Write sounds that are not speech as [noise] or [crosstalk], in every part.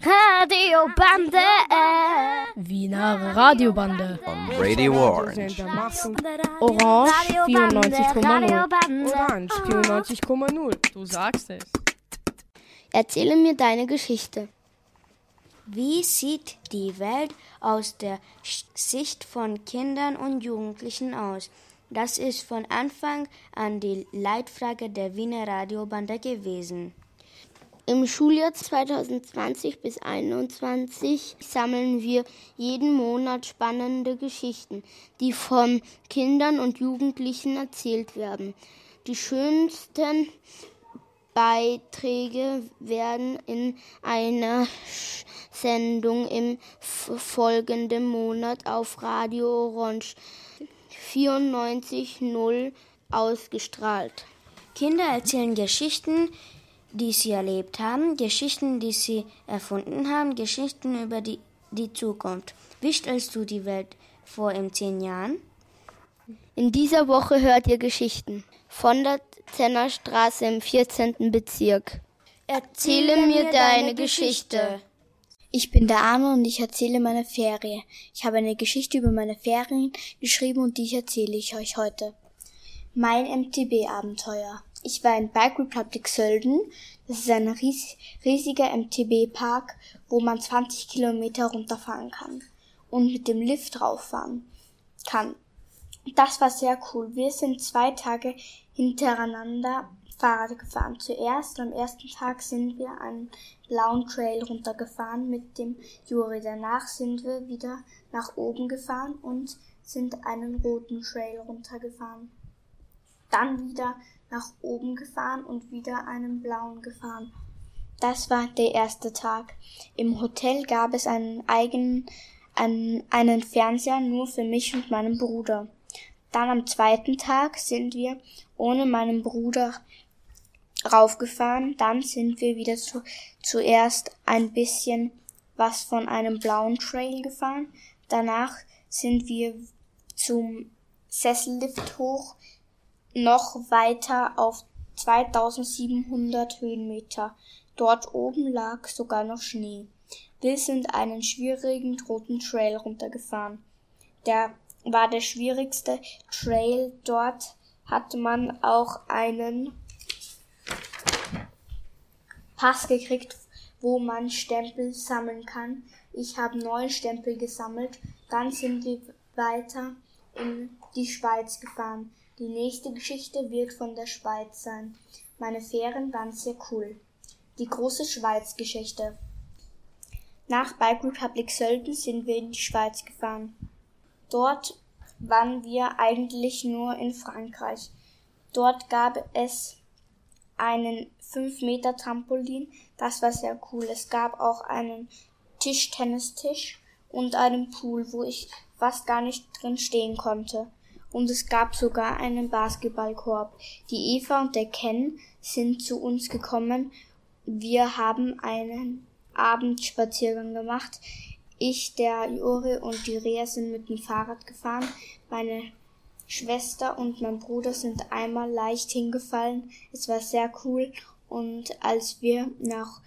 Radiobande. Wiener Radiobande. On Radio Orange. Orange 94,0. Orange 94,0. Du sagst es. Erzähle mir deine Geschichte. Wie sieht die Welt aus der Sicht von Kindern und Jugendlichen aus? Das ist von Anfang an die Leitfrage der Wiener Radiobande gewesen. Im Schuljahr 2020 bis 2021 sammeln wir jeden Monat spannende Geschichten, die von Kindern und Jugendlichen erzählt werden. Die schönsten Beiträge werden in einer Sendung im folgenden Monat auf Radio Orange 94.0 ausgestrahlt. Kinder erzählen Geschichten, die sie erlebt haben, Geschichten, die sie erfunden haben, Geschichten über die, die Zukunft. Wie stellst du die Welt vor in zehn Jahren? In dieser Woche hört ihr Geschichten von der Zenner Straße im 14. Bezirk. Erzähle mir deine Geschichte. Ich bin der Arme und ich erzähle meine Ferien. Ich habe eine Geschichte über meine Ferien geschrieben und die erzähle ich euch heute. Mein MTB-Abenteuer. Ich war in Bike Republic Sölden. Das ist ein ries riesiger MTB-Park, wo man 20 Kilometer runterfahren kann und mit dem Lift rauffahren kann. Das war sehr cool. Wir sind zwei Tage hintereinander Fahrrad gefahren. Zuerst am ersten Tag sind wir einen blauen Trail runtergefahren mit dem Juri. Danach sind wir wieder nach oben gefahren und sind einen roten Trail runtergefahren. Dann wieder nach oben gefahren und wieder einen blauen gefahren. Das war der erste Tag. Im Hotel gab es einen eigenen einen, einen Fernseher nur für mich und meinen Bruder. Dann am zweiten Tag sind wir ohne meinen Bruder raufgefahren. Dann sind wir wieder zu, zuerst ein bisschen was von einem blauen Trail gefahren. Danach sind wir zum Sessellift hoch, noch weiter auf 2700 Höhenmeter. Dort oben lag sogar noch Schnee. Wir sind einen schwierigen roten Trail runtergefahren. Der war der schwierigste Trail. Dort hatte man auch einen Pass gekriegt, wo man Stempel sammeln kann. Ich habe neun Stempel gesammelt. Dann sind wir weiter in die Schweiz gefahren. Die nächste Geschichte wird von der Schweiz sein. Meine Fähren waren sehr cool. Die große Schweiz-Geschichte. Nach Bike Republic Sölden sind wir in die Schweiz gefahren. Dort waren wir eigentlich nur in Frankreich. Dort gab es einen 5 Meter Trampolin, das war sehr cool. Es gab auch einen Tischtennistisch und einen Pool, wo ich fast gar nicht drin stehen konnte. Und es gab sogar einen Basketballkorb. Die Eva und der Ken sind zu uns gekommen. Wir haben einen Abendspaziergang gemacht. Ich, der Juri und die Rea sind mit dem Fahrrad gefahren. Meine Schwester und mein Bruder sind einmal leicht hingefallen. Es war sehr cool und als wir nach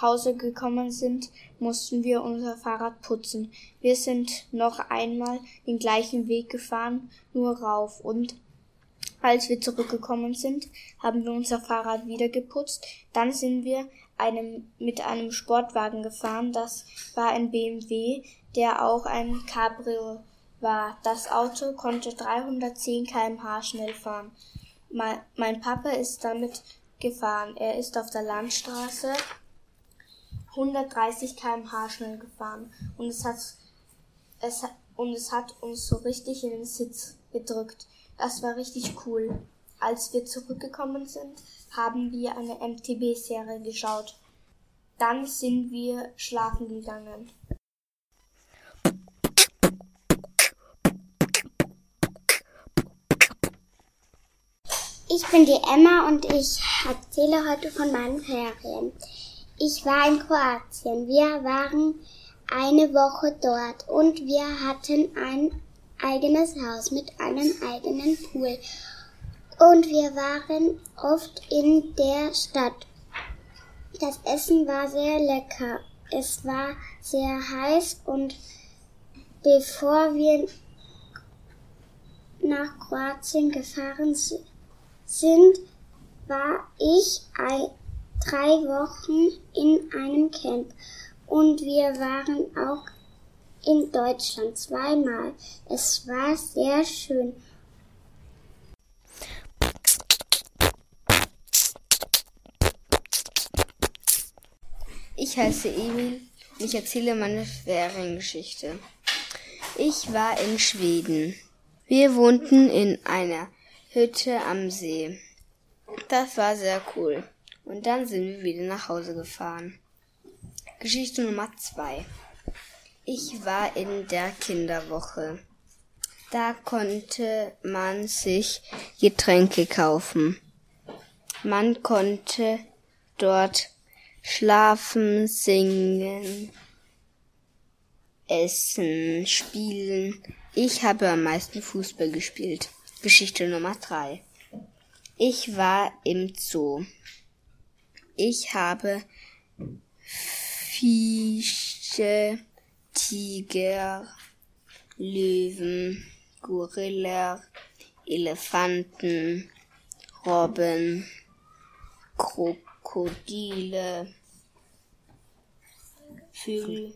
Hause gekommen sind, mussten wir unser Fahrrad putzen. Wir sind noch einmal den gleichen Weg gefahren, nur rauf und als wir zurückgekommen sind, haben wir unser Fahrrad wieder geputzt. Dann sind wir einem, mit einem Sportwagen gefahren. Das war ein BMW, der auch ein Cabrio war. Das Auto konnte 310 kmh schnell fahren. Mein, mein Papa ist damit gefahren. Er ist auf der Landstraße 130 kmh schnell gefahren und es hat es und es hat uns so richtig in den Sitz gedrückt. Das war richtig cool. Als wir zurückgekommen sind, haben wir eine MTB-Serie geschaut. Dann sind wir schlafen gegangen. Ich bin die Emma und ich erzähle heute von meinen Ferien. Ich war in Kroatien. Wir waren eine Woche dort und wir hatten ein eigenes Haus mit einem eigenen Pool. Und wir waren oft in der Stadt. Das Essen war sehr lecker. es war sehr heiß und bevor wir nach Kroatien gefahren sind, war ich drei Wochen in einem Camp und wir waren auch in Deutschland zweimal. Es war sehr schön. Ich heiße Emil und ich erzähle meine Feriengeschichte. Ich war in Schweden. Wir wohnten in einer Hütte am See. Das war sehr cool. Und dann sind wir wieder nach Hause gefahren. Geschichte Nummer zwei. Ich war in der Kinderwoche. Da konnte man sich Getränke kaufen. Man konnte dort schlafen, singen, essen, spielen. Ich habe am meisten Fußball gespielt. Geschichte Nummer drei. Ich war im Zoo. Ich habe Fische, Tiger, Löwen, Gorilla, Elefanten, Robben, Krokodile, Vögel,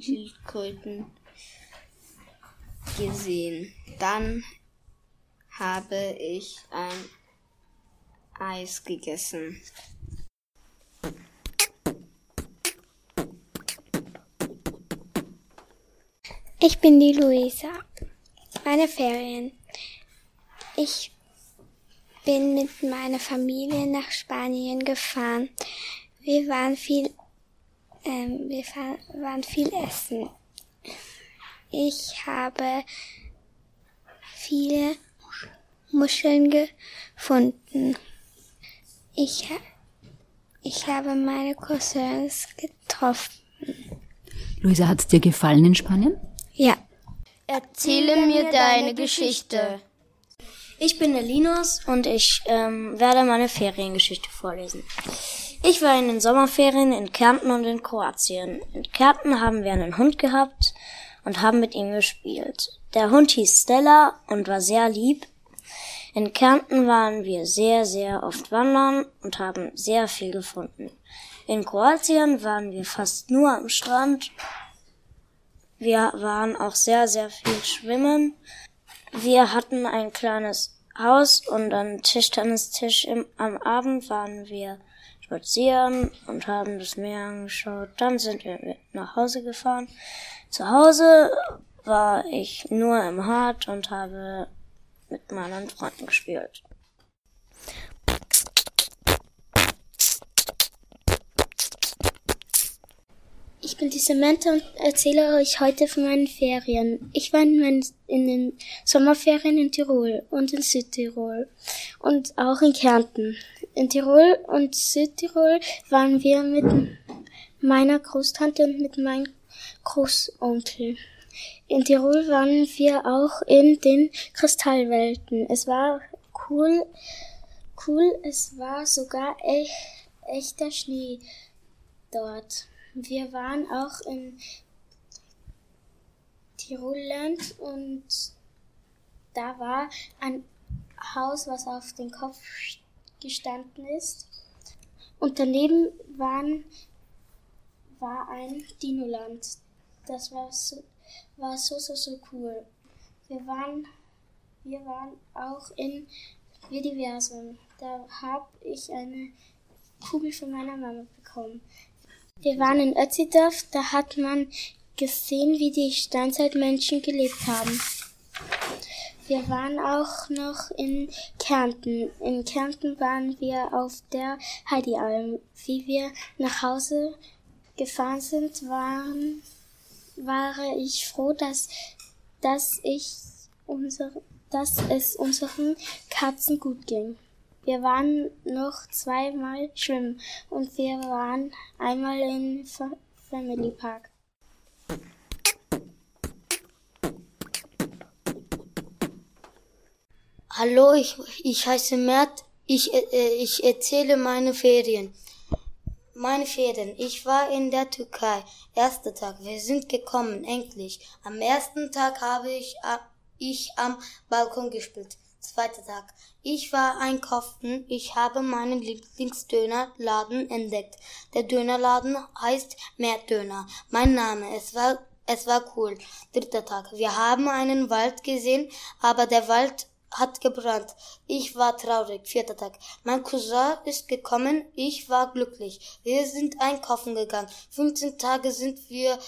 Schildkröten gesehen. Dann habe ich ein Eis gegessen. Ich bin die Luisa. Meine Ferien. Ich bin mit meiner Familie nach Spanien gefahren. Wir waren viel, ähm, wir waren viel essen. Ich habe viele Muscheln gefunden. Ich, ich habe meine Cousins getroffen. Luisa, hat es dir gefallen in Spanien? Ja. Erzähle mir deine Geschichte. Ich bin der Linus und ich ähm, werde meine Feriengeschichte vorlesen. Ich war in den Sommerferien in Kärnten und in Kroatien. In Kärnten haben wir einen Hund gehabt und haben mit ihm gespielt. Der Hund hieß Stella und war sehr lieb. In Kärnten waren wir sehr, sehr oft wandern und haben sehr viel gefunden. In Kroatien waren wir fast nur am Strand wir waren auch sehr, sehr viel schwimmen. Wir hatten ein kleines Haus und an Tischtennistisch am Abend waren wir spazieren und haben das Meer angeschaut. Dann sind wir nach Hause gefahren. Zu Hause war ich nur im Hart und habe mit meinen Freunden gespielt. Ich bin die Samantha und erzähle euch heute von meinen Ferien. Ich war in, den Sommerferien in Tirol und in Südtirol und auch in Kärnten. In Tirol und Südtirol waren wir mit meiner Großtante und mit meinem Großonkel. In Tirol waren wir auch in den Kristallwelten. Es war cool, cool, es war sogar echt, echter Schnee dort. Wir waren auch in Tirolland und da war ein Haus, was auf den Kopf gestanden ist. Und daneben waren, war ein Dinoland. Das war so, war so, so, so cool. Wir waren, wir waren auch in Vediversum. Da habe ich eine Kugel von meiner Mama bekommen. Wir waren in Ötzidorf, da hat man gesehen, wie die Steinzeitmenschen gelebt haben. Wir waren auch noch in Kärnten. In Kärnten waren wir auf der Heidialm. Wie wir nach Hause gefahren sind, waren, war ich froh, dass, dass ich unsere, dass es unseren Katzen gut ging. Wir waren noch zweimal schwimmen und wir waren einmal im Family Park. Hallo, ich, ich heiße Mert. Ich, äh, ich erzähle meine Ferien. Meine Ferien. Ich war in der Türkei. Erster Tag. Wir sind gekommen, endlich. Am ersten Tag habe ich, ich am Balkon gespielt. Zweiter Tag. Ich war einkaufen. Ich habe meinen Lieblingsdönerladen entdeckt. Der Dönerladen heißt Meerdöner. Mein Name. Es war, es war cool. Dritter Tag. Wir haben einen Wald gesehen, aber der Wald hat gebrannt. Ich war traurig. Vierter Tag. Mein Cousin ist gekommen. Ich war glücklich. Wir sind einkaufen gegangen. 15 Tage sind wir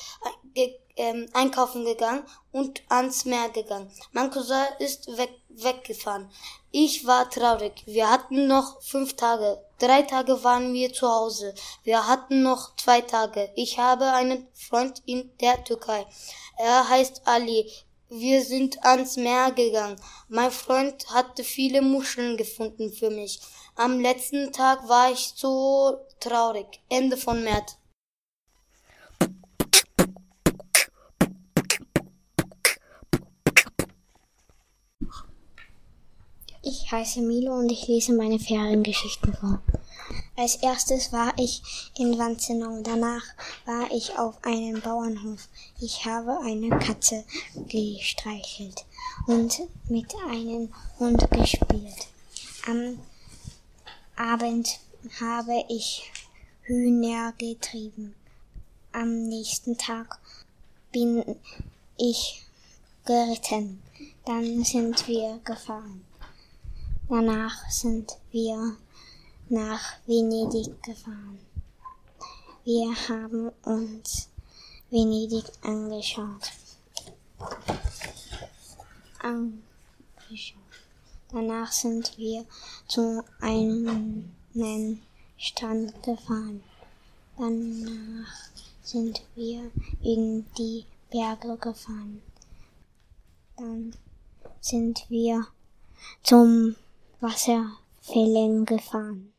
ähm, einkaufen gegangen und ans Meer gegangen. Mein Cousin ist weg weggefahren. Ich war traurig. Wir hatten noch fünf Tage. Drei Tage waren wir zu Hause. Wir hatten noch zwei Tage. Ich habe einen Freund in der Türkei. Er heißt Ali. Wir sind ans Meer gegangen. Mein Freund hatte viele Muscheln gefunden für mich. Am letzten Tag war ich so traurig. Ende von März. Ich heiße Milo und ich lese meine Feriengeschichten vor. Als erstes war ich in Wanzenau, danach war ich auf einem Bauernhof. Ich habe eine Katze gestreichelt und mit einem Hund gespielt. Am Abend habe ich Hühner getrieben. Am nächsten Tag bin ich geritten. Dann sind wir gefahren. Danach sind wir nach Venedig gefahren. Wir haben uns Venedig angeschaut. Danach sind wir zu einem Strand gefahren. Danach sind wir in die Berge gefahren. Dann sind wir zum Wasserfällen gefahren.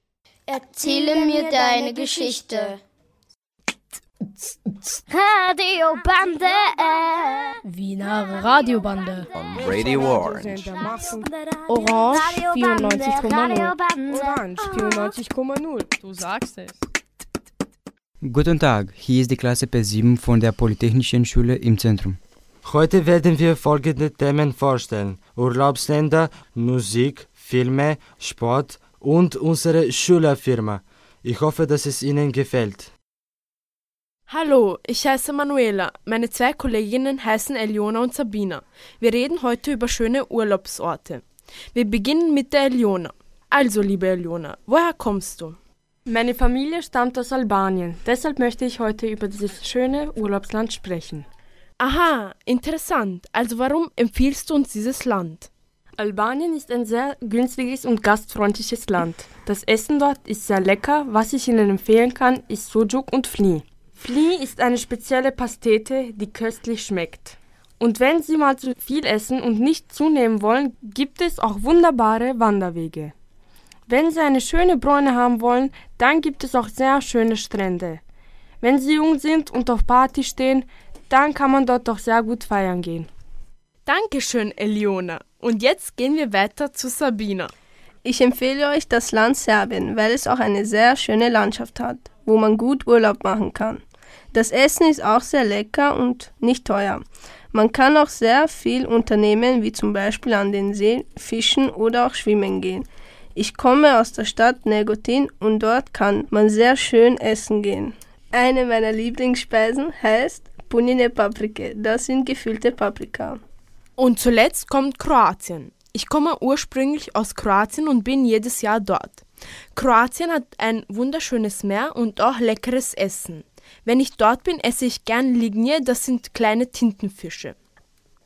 Erzähle mir deine Geschichte. Radiobande. Wiener Radiobande. On Radio Orange. Orange 94,0. Orange 94,0. Du sagst es. Guten Tag, hier ist die Klasse P7 von der Polytechnischen Schule im Zentrum. Heute werden wir folgende Themen vorstellen. Urlaubsländer, Musik, Filme, Sport und unsere Schülerfirma. Ich hoffe, dass es Ihnen gefällt. Hallo, ich heiße Manuela. Meine zwei Kolleginnen heißen Eliona und Sabina. Wir reden heute über schöne Urlaubsorte. Wir beginnen mit der Eliona. Also, liebe Eliona, woher kommst du? Meine Familie stammt aus Albanien. Deshalb möchte ich heute über dieses schöne Urlaubsland sprechen. Aha, interessant. Also warum empfiehlst du uns dieses Land? Albanien ist ein sehr günstiges und gastfreundliches Land. Das Essen dort ist sehr lecker. Was ich Ihnen empfehlen kann, ist Sujuk und Fli. Fli ist eine spezielle Pastete, die köstlich schmeckt. Und wenn Sie mal zu viel essen und nicht zunehmen wollen, gibt es auch wunderbare Wanderwege. Wenn Sie eine schöne Bräune haben wollen, dann gibt es auch sehr schöne Strände. Wenn Sie jung sind und auf Party stehen, dann kann man dort doch sehr gut feiern gehen. Dankeschön, Eliona. Und jetzt gehen wir weiter zu Sabina. Ich empfehle euch das Land Serbien, weil es auch eine sehr schöne Landschaft hat, wo man gut Urlaub machen kann. Das Essen ist auch sehr lecker und nicht teuer. Man kann auch sehr viel unternehmen, wie zum Beispiel an den See fischen oder auch schwimmen gehen. Ich komme aus der Stadt Negotin und dort kann man sehr schön essen gehen. Eine meiner Lieblingsspeisen heißt Punine Paprike. Das sind gefüllte Paprika. Und zuletzt kommt Kroatien. Ich komme ursprünglich aus Kroatien und bin jedes Jahr dort. Kroatien hat ein wunderschönes Meer und auch leckeres Essen. Wenn ich dort bin, esse ich gern Lignje, das sind kleine Tintenfische.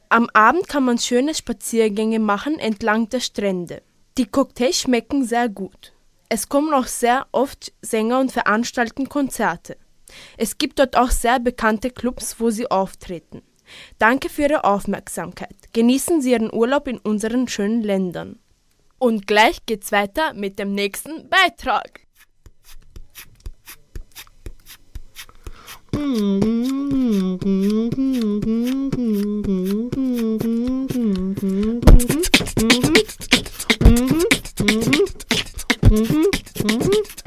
Am Abend kann man schöne Spaziergänge machen entlang der Strände. Die Cocktails schmecken sehr gut. Es kommen auch sehr oft Sänger und veranstalten Konzerte. Es gibt dort auch sehr bekannte Clubs, wo sie auftreten. Danke für Ihre Aufmerksamkeit. Genießen Sie Ihren Urlaub in unseren schönen Ländern. Und gleich geht's weiter mit dem nächsten Beitrag. [laughs]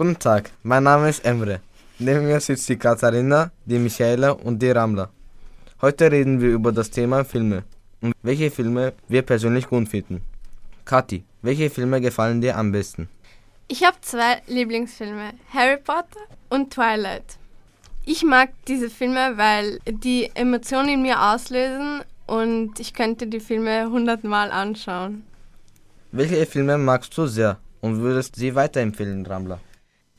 Guten Tag, mein Name ist Emre. Neben mir sitzt die Katharina, die Michaela und die Ramla. Heute reden wir über das Thema Filme und welche Filme wir persönlich gut finden. Kathi, welche Filme gefallen dir am besten? Ich habe zwei Lieblingsfilme, Harry Potter und Twilight. Ich mag diese Filme, weil die Emotionen in mir auslösen und ich könnte die Filme hundertmal anschauen. Welche Filme magst du sehr und würdest sie weiterempfehlen, Ramla?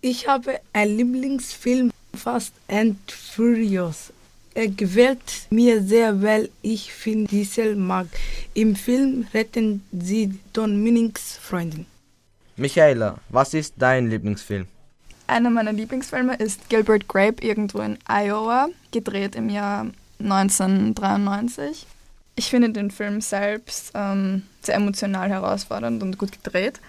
Ich habe einen Lieblingsfilm, Fast and Furious. Er gefällt mir sehr, weil ich Vin Diesel mag. Im Film retten sie Don Minnings Freundin. Michaela, was ist dein Lieblingsfilm? Einer meiner Lieblingsfilme ist Gilbert Grape irgendwo in Iowa, gedreht im Jahr 1993. Ich finde den Film selbst ähm, sehr emotional herausfordernd und gut gedreht.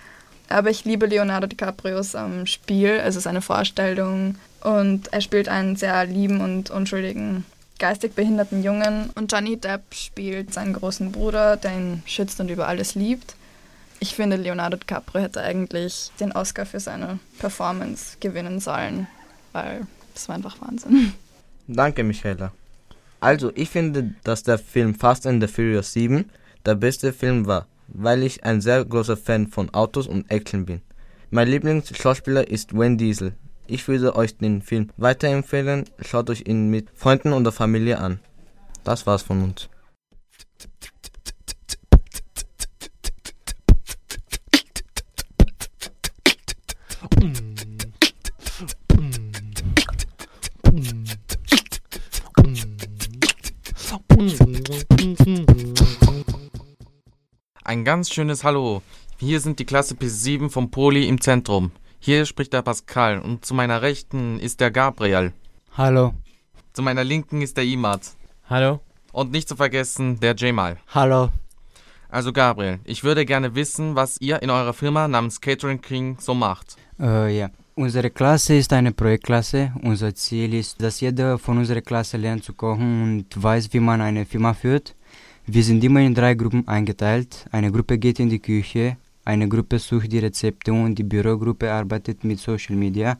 Aber ich liebe Leonardo DiCaprios ähm, Spiel, also seine Vorstellung. Und er spielt einen sehr lieben und unschuldigen, geistig behinderten Jungen. Und Johnny Depp spielt seinen großen Bruder, der ihn schützt und über alles liebt. Ich finde, Leonardo DiCaprio hätte eigentlich den Oscar für seine Performance gewinnen sollen, weil das war einfach Wahnsinn. Danke, Michaela. Also, ich finde, dass der Film Fast and the Furious 7 der beste Film war, weil ich ein sehr großer Fan von Autos und Action bin. Mein Lieblingsschauspieler ist Wayne Diesel. Ich würde euch den Film weiterempfehlen. Schaut euch ihn mit Freunden oder Familie an. Das war's von uns. Ein ganz schönes Hallo. Hier sind die Klasse P7 vom Poli im Zentrum. Hier spricht der Pascal und zu meiner Rechten ist der Gabriel. Hallo. Zu meiner Linken ist der Imad. Hallo. Und nicht zu vergessen der Jamal. Hallo. Also Gabriel, ich würde gerne wissen, was ihr in eurer Firma namens Catering King so macht. Äh, ja. Unsere Klasse ist eine Projektklasse. Unser Ziel ist, dass jeder von unserer Klasse lernt zu kochen und weiß, wie man eine Firma führt. Wir sind immer in drei Gruppen eingeteilt. Eine Gruppe geht in die Küche, eine Gruppe sucht die Rezepte und die Bürogruppe arbeitet mit Social Media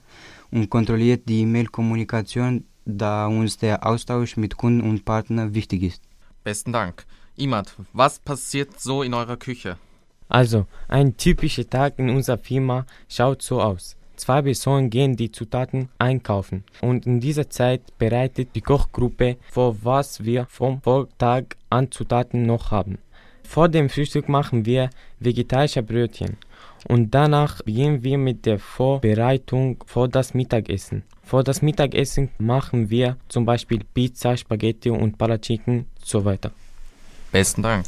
und kontrolliert die E-Mail-Kommunikation, da uns der Austausch mit Kunden und Partnern wichtig ist. Besten Dank. Imad, was passiert so in eurer Küche? Also, ein typischer Tag in unserer Firma schaut so aus. Zwei Personen gehen die Zutaten einkaufen und in dieser Zeit bereitet die Kochgruppe vor, was wir vom Vortag an Zutaten noch haben. Vor dem Frühstück machen wir vegetarische Brötchen und danach beginnen wir mit der Vorbereitung vor das Mittagessen. Vor das Mittagessen machen wir zum Beispiel Pizza, Spaghetti und Palachiken so weiter. Besten Dank.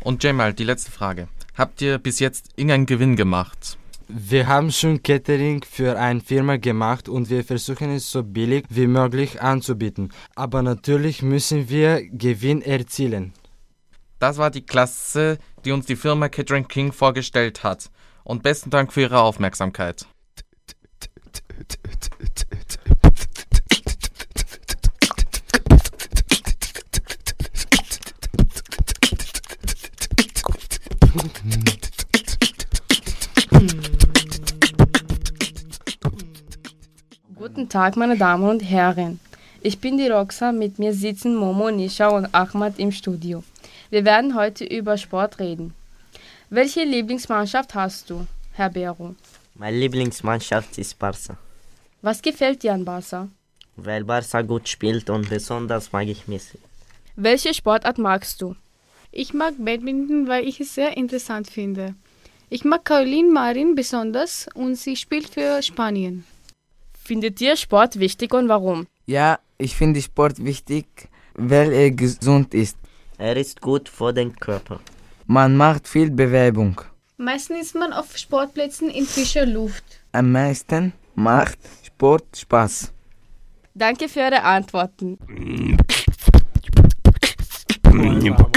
Und Jamal, die letzte Frage. Habt ihr bis jetzt irgendeinen Gewinn gemacht? Wir haben schon Catering für eine Firma gemacht und wir versuchen es so billig wie möglich anzubieten. Aber natürlich müssen wir Gewinn erzielen. Das war die Klasse, die uns die Firma Catering King vorgestellt hat. Und besten Dank für Ihre Aufmerksamkeit. [laughs] Guten Tag, meine Damen und Herren. Ich bin die Roxa, mit mir sitzen Momo, Nisha und Ahmad im Studio. Wir werden heute über Sport reden. Welche Lieblingsmannschaft hast du, Herr Bero? Meine Lieblingsmannschaft ist Barca, Was gefällt dir an Barca? weil Barca gut spielt und besonders mag ich Messi. Welche Sportart magst du? Ich mag Badminton, weil ich es sehr interessant finde. Ich mag Caroline Marin besonders und sie spielt für Spanien. Findet ihr Sport wichtig und warum? Ja, ich finde Sport wichtig, weil er gesund ist. Er ist gut für den Körper. Man macht viel Bewegung. Meistens ist man auf Sportplätzen in frischer Luft. Am meisten macht Sport Spaß. Danke für eure Antworten. [laughs]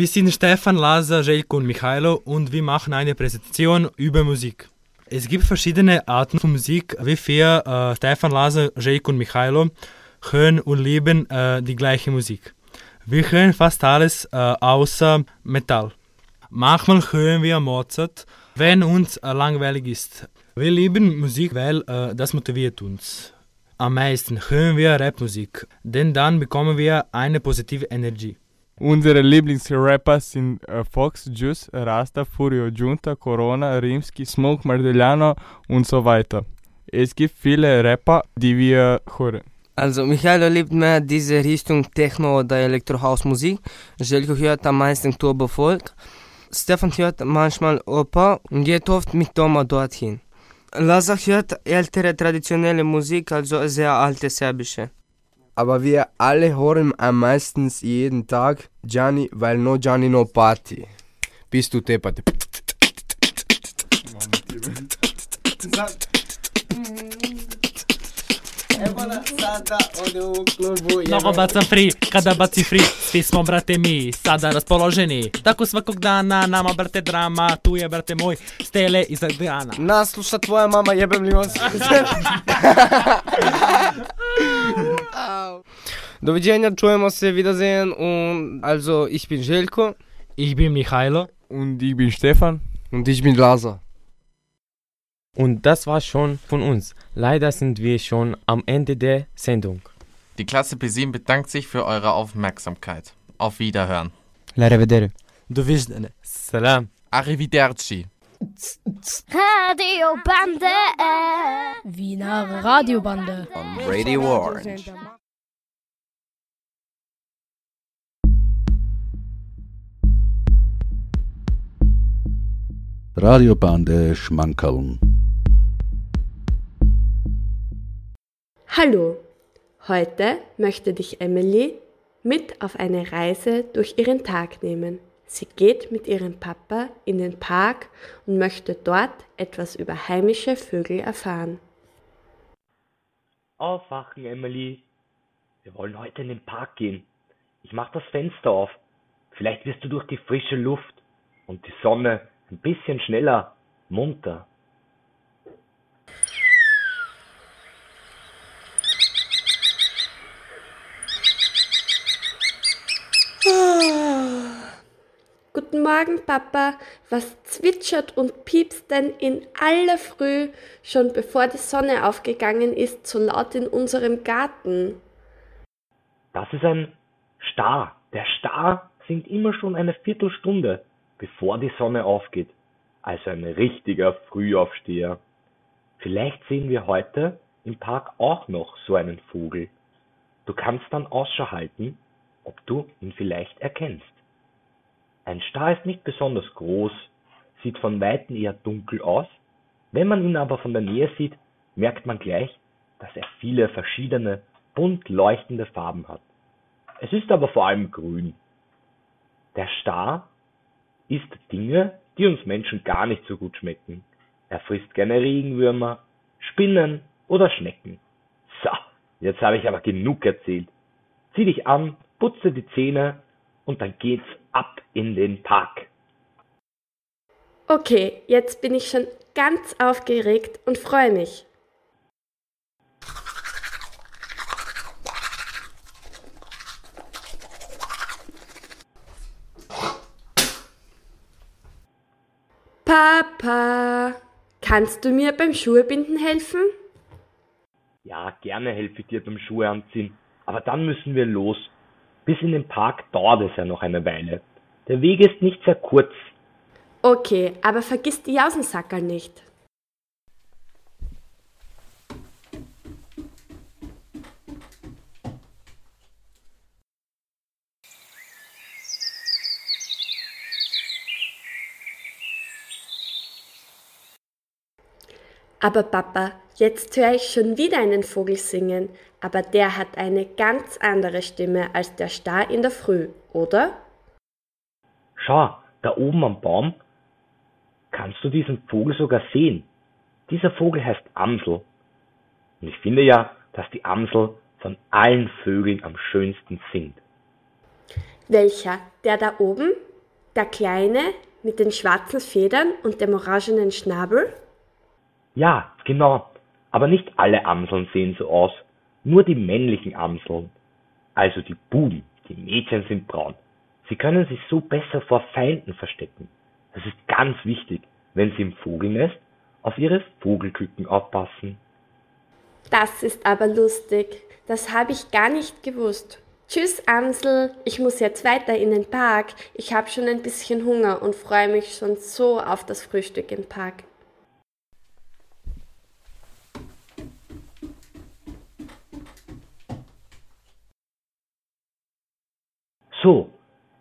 wir sind Stefan, Lazar, Jelko und Michailo und wir machen eine Präsentation über Musik. Es gibt verschiedene Arten von Musik. Wir vier, äh, Stefan, Lazar, Jelko und Michailo, hören und lieben äh, die gleiche Musik. Wir hören fast alles äh, außer Metall. Manchmal hören wir Mozart, wenn uns äh, langweilig ist. Wir lieben Musik, weil äh, das motiviert uns. Am meisten hören wir Rapmusik, denn dann bekommen wir eine positive Energie. Unsere Lieblingsrapper sind äh, Fox, Juice, Rasta, Furio, Junta, Corona, Rimski, Smoke, Mardelliano und so weiter. Es gibt viele Rapper, die wir hören. Also Michaelo liebt mehr diese Richtung Techno- oder Elektrohausmusik. Jelko hört am meisten Turbo Folk. Stefan hört manchmal Oper und geht oft mit Toma dorthin. Lazar hört ältere traditionelle Musik, also sehr alte serbische. Aber wir alle hören am meisten jeden Tag Gianni, weil no Gianni no Party. Bist du deppert. Mnogo bacam free, kada baci free, svi smo brate mi, sada raspoloženi. Tako svakog dana, nama brate drama, tu je brate moj, stele iz Adriana. Nas sluša tvoja mama, jebem li vas. [laughs] [laughs] Do widzenia, czujemy się, Wiedersehen und also ich bin Jelko. Ich bin Michailo. Und ich bin Stefan. Und ich bin Lazar. Und das war schon von uns. Leider sind wir schon am Ende der Sendung. Die Klasse P7 bedankt sich für eure Aufmerksamkeit. Auf Wiederhören. L'arrivedere. Do widzenia. Salam. Arrivederci. Radiobande. Wiener Radiobande. On Radio Orange. Radiobande Schmankerln. Hallo, heute möchte dich Emily mit auf eine Reise durch ihren Tag nehmen. Sie geht mit ihrem Papa in den Park und möchte dort etwas über heimische Vögel erfahren. Aufwachen, Emily. Wir wollen heute in den Park gehen. Ich mach das Fenster auf. Vielleicht wirst du durch die frische Luft und die Sonne ein bisschen schneller munter. Guten Morgen, Papa. Was zwitschert und piepst denn in aller Früh, schon bevor die Sonne aufgegangen ist, so laut in unserem Garten? Das ist ein Star. Der Star singt immer schon eine Viertelstunde, bevor die Sonne aufgeht. Also ein richtiger Frühaufsteher. Vielleicht sehen wir heute im Park auch noch so einen Vogel. Du kannst dann Ausschau halten, ob du ihn vielleicht erkennst. Ein Star ist nicht besonders groß, sieht von weitem eher dunkel aus. Wenn man ihn aber von der Nähe sieht, merkt man gleich, dass er viele verschiedene, bunt leuchtende Farben hat. Es ist aber vor allem grün. Der Star isst Dinge, die uns Menschen gar nicht so gut schmecken. Er frisst gerne Regenwürmer, Spinnen oder Schnecken. So, jetzt habe ich aber genug erzählt. Zieh dich an, putze die Zähne und dann geht's ab in den Park. Okay, jetzt bin ich schon ganz aufgeregt und freue mich. Papa, kannst du mir beim Schuhebinden helfen? Ja, gerne helfe ich dir beim Schuhe anziehen, aber dann müssen wir los. Bis in den Park dauert es ja noch eine Weile. Der Weg ist nicht sehr kurz. Okay, aber vergiss die Jausensackerl nicht. Aber Papa, Jetzt höre ich schon wieder einen Vogel singen, aber der hat eine ganz andere Stimme als der Star in der Früh, oder? Schau, da oben am Baum kannst du diesen Vogel sogar sehen. Dieser Vogel heißt Amsel. Und ich finde ja, dass die Amsel von allen Vögeln am schönsten singt. Welcher? Der da oben? Der kleine mit den schwarzen Federn und dem orangenen Schnabel? Ja, genau. Aber nicht alle Amseln sehen so aus. Nur die männlichen Amseln. Also die Buben. Die Mädchen sind braun. Sie können sich so besser vor Feinden verstecken. Das ist ganz wichtig, wenn Sie im Vogelnest auf Ihre Vogelküken aufpassen. Das ist aber lustig. Das habe ich gar nicht gewusst. Tschüss, Amsel. Ich muss jetzt weiter in den Park. Ich habe schon ein bisschen Hunger und freue mich schon so auf das Frühstück im Park. So,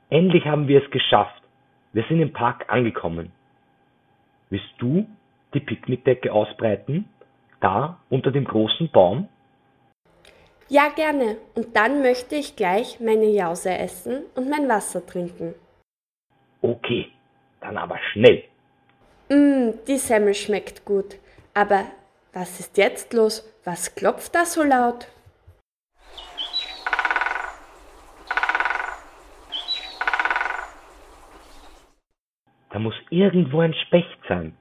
endlich haben wir es geschafft. Wir sind im Park angekommen. Willst du die Picknickdecke ausbreiten? Da unter dem großen Baum? Ja, gerne. Und dann möchte ich gleich meine Jause essen und mein Wasser trinken. Okay, dann aber schnell. Mmm, die Semmel schmeckt gut. Aber was ist jetzt los? Was klopft da so laut? Da muss irgendwo ein Specht sein.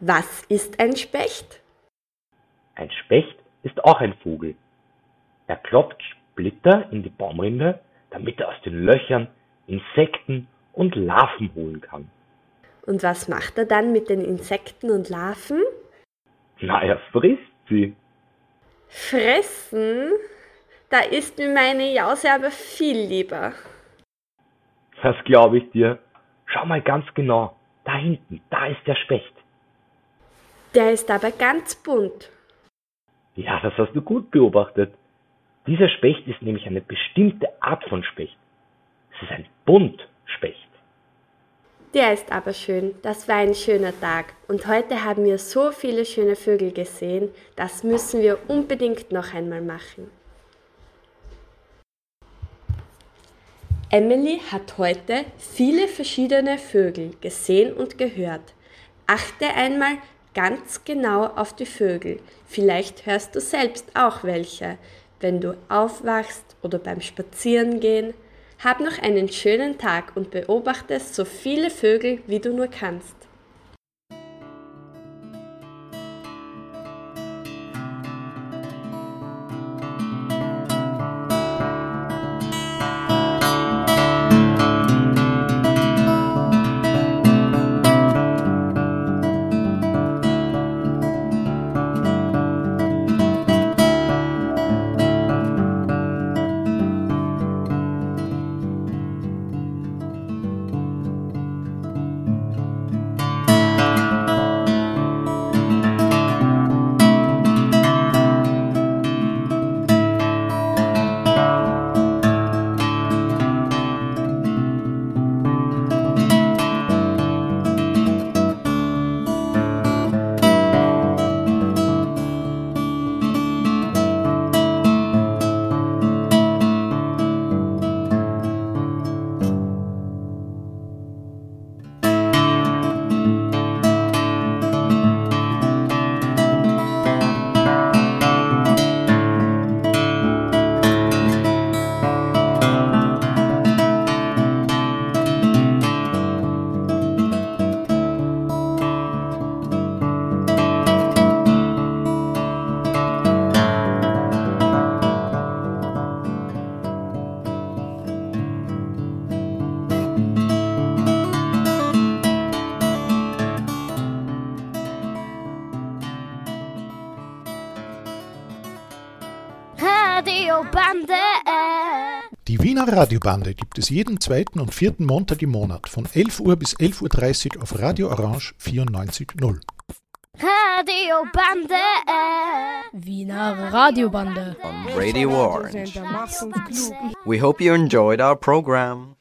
Was ist ein Specht? Ein Specht ist auch ein Vogel. Er klopft Splitter in die Baumrinde, damit er aus den Löchern Insekten und Larven holen kann. Und was macht er dann mit den Insekten und Larven? Na, er frisst sie. Fressen? Da ist mir meine Jause aber viel lieber. Das glaube ich dir. Schau mal ganz genau. Da hinten, da ist der Specht. Der ist aber ganz bunt. Ja, das hast du gut beobachtet. Dieser Specht ist nämlich eine bestimmte Art von Specht. Es ist ein Buntspecht. Der ist aber schön. Das war ein schöner Tag. Und heute haben wir so viele schöne Vögel gesehen. Das müssen wir unbedingt noch einmal machen. Emily hat heute viele verschiedene Vögel gesehen und gehört. Achte einmal ganz genau auf die Vögel. Vielleicht hörst du selbst auch welche, wenn du aufwachst oder beim Spazierengehen. Hab noch einen schönen Tag und beobachte so viele Vögel, wie du nur kannst. Radiobande gibt es jeden zweiten und vierten Montag im Monat von 11 Uhr bis 11.30 Uhr auf Radio Orange 94.0. Radiobande. Wiener Radiobande. On Radio Orange. We hope you enjoyed our program.